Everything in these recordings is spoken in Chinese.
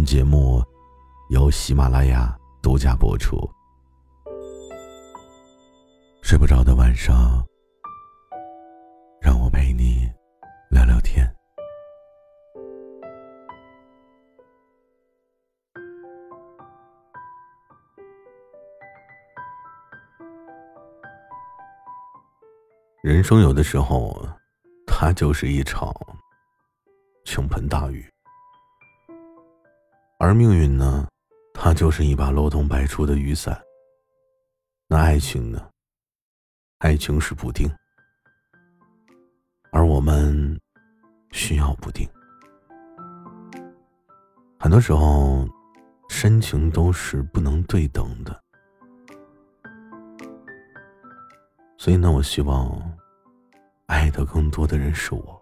本节目由喜马拉雅独家播出。睡不着的晚上，让我陪你聊聊天。人生有的时候，它就是一场倾盆大雨。而命运呢，它就是一把漏洞百出的雨伞。那爱情呢？爱情是不定，而我们需要不定。很多时候，深情都是不能对等的。所以呢，我希望爱的更多的人是我。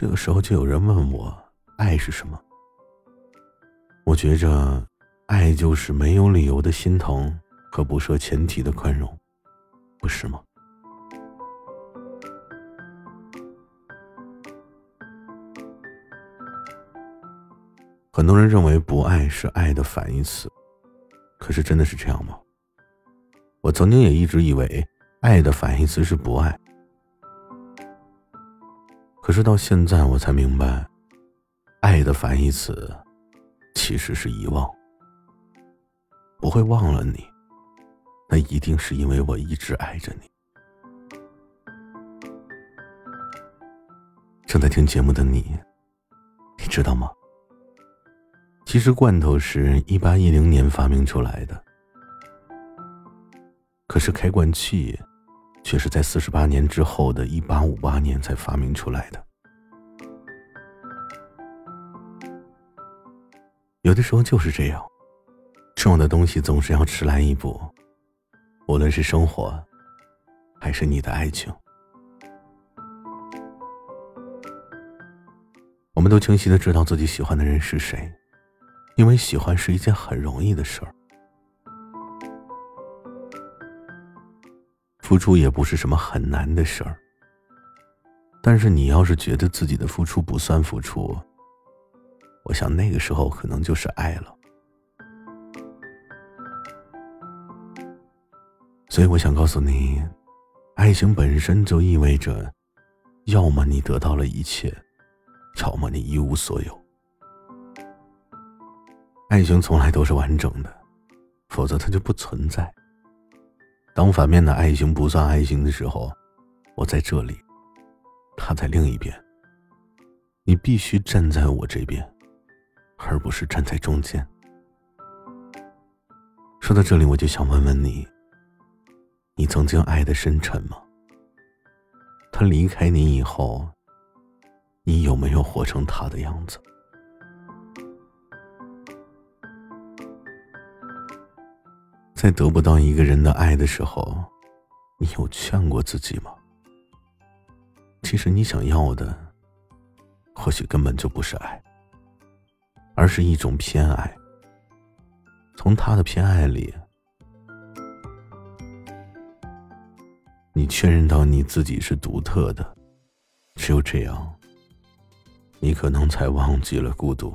这个时候就有人问我，爱是什么？我觉着，爱就是没有理由的心疼和不设前提的宽容，不是吗？很多人认为不爱是爱的反义词，可是真的是这样吗？我曾经也一直以为，爱的反义词是不爱。可是到现在我才明白，爱的反义词其实是遗忘。不会忘了你，那一定是因为我一直爱着你。正在听节目的你，你知道吗？其实罐头是一八一零年发明出来的，可是开罐器。却是在四十八年之后的一八五八年才发明出来的。有的时候就是这样，重要的东西总是要迟来一步，无论是生活，还是你的爱情。我们都清晰的知道自己喜欢的人是谁，因为喜欢是一件很容易的事儿。付出也不是什么很难的事儿，但是你要是觉得自己的付出不算付出，我想那个时候可能就是爱了。所以我想告诉你，爱情本身就意味着，要么你得到了一切，要么你一无所有。爱情从来都是完整的，否则它就不存在。当反面的爱情不算爱情的时候，我在这里，他在另一边。你必须站在我这边，而不是站在中间。说到这里，我就想问问你：你曾经爱的深沉吗？他离开你以后，你有没有活成他的样子？在得不到一个人的爱的时候，你有劝过自己吗？其实你想要的，或许根本就不是爱，而是一种偏爱。从他的偏爱里，你确认到你自己是独特的，只有这样，你可能才忘记了孤独。